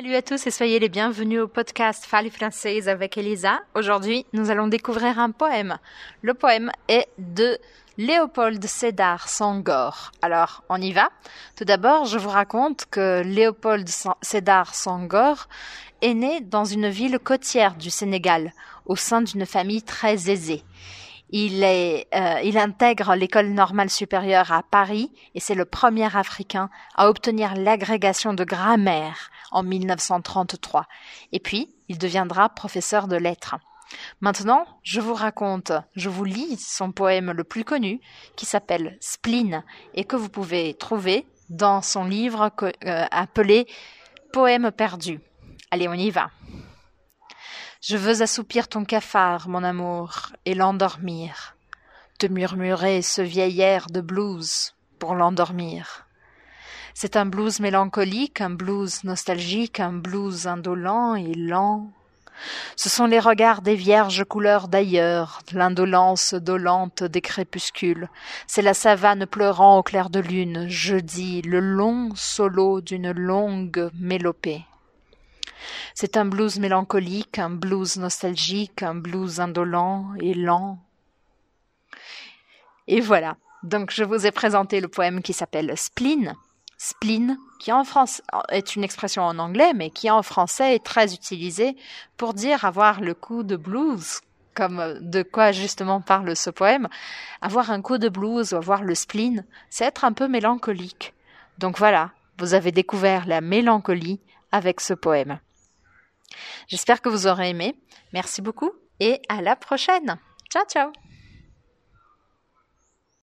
Salut à tous et soyez les bienvenus au podcast Fali Française avec Elisa. Aujourd'hui, nous allons découvrir un poème. Le poème est de Léopold Sédar Sangor. Alors, on y va. Tout d'abord, je vous raconte que Léopold Sédar Sangor est né dans une ville côtière du Sénégal, au sein d'une famille très aisée. Euh, il intègre l'école normale supérieure à Paris et c'est le premier Africain à obtenir l'agrégation de grammaire en 1933. Et puis, il deviendra professeur de lettres. Maintenant, je vous raconte, je vous lis son poème le plus connu, qui s'appelle Spleen, et que vous pouvez trouver dans son livre euh, appelé Poème perdu. Allez, on y va. Je veux assoupir ton cafard, mon amour, et l'endormir, te murmurer ce vieil air de blues pour l'endormir. C'est un blues mélancolique, un blues nostalgique, un blues indolent et lent. Ce sont les regards des vierges couleurs d'ailleurs, l'indolence dolente des crépuscules. C'est la savane pleurant au clair de lune, jeudi, le long solo d'une longue mélopée. C'est un blues mélancolique, un blues nostalgique, un blues indolent et lent. Et voilà. Donc je vous ai présenté le poème qui s'appelle Spleen. Spleen, qui en France est une expression en anglais, mais qui en français est très utilisée pour dire avoir le coup de blues, comme de quoi justement parle ce poème. Avoir un coup de blues ou avoir le spleen, c'est être un peu mélancolique. Donc voilà, vous avez découvert la mélancolie avec ce poème. J'espère que vous aurez aimé. Merci beaucoup et à la prochaine. Ciao ciao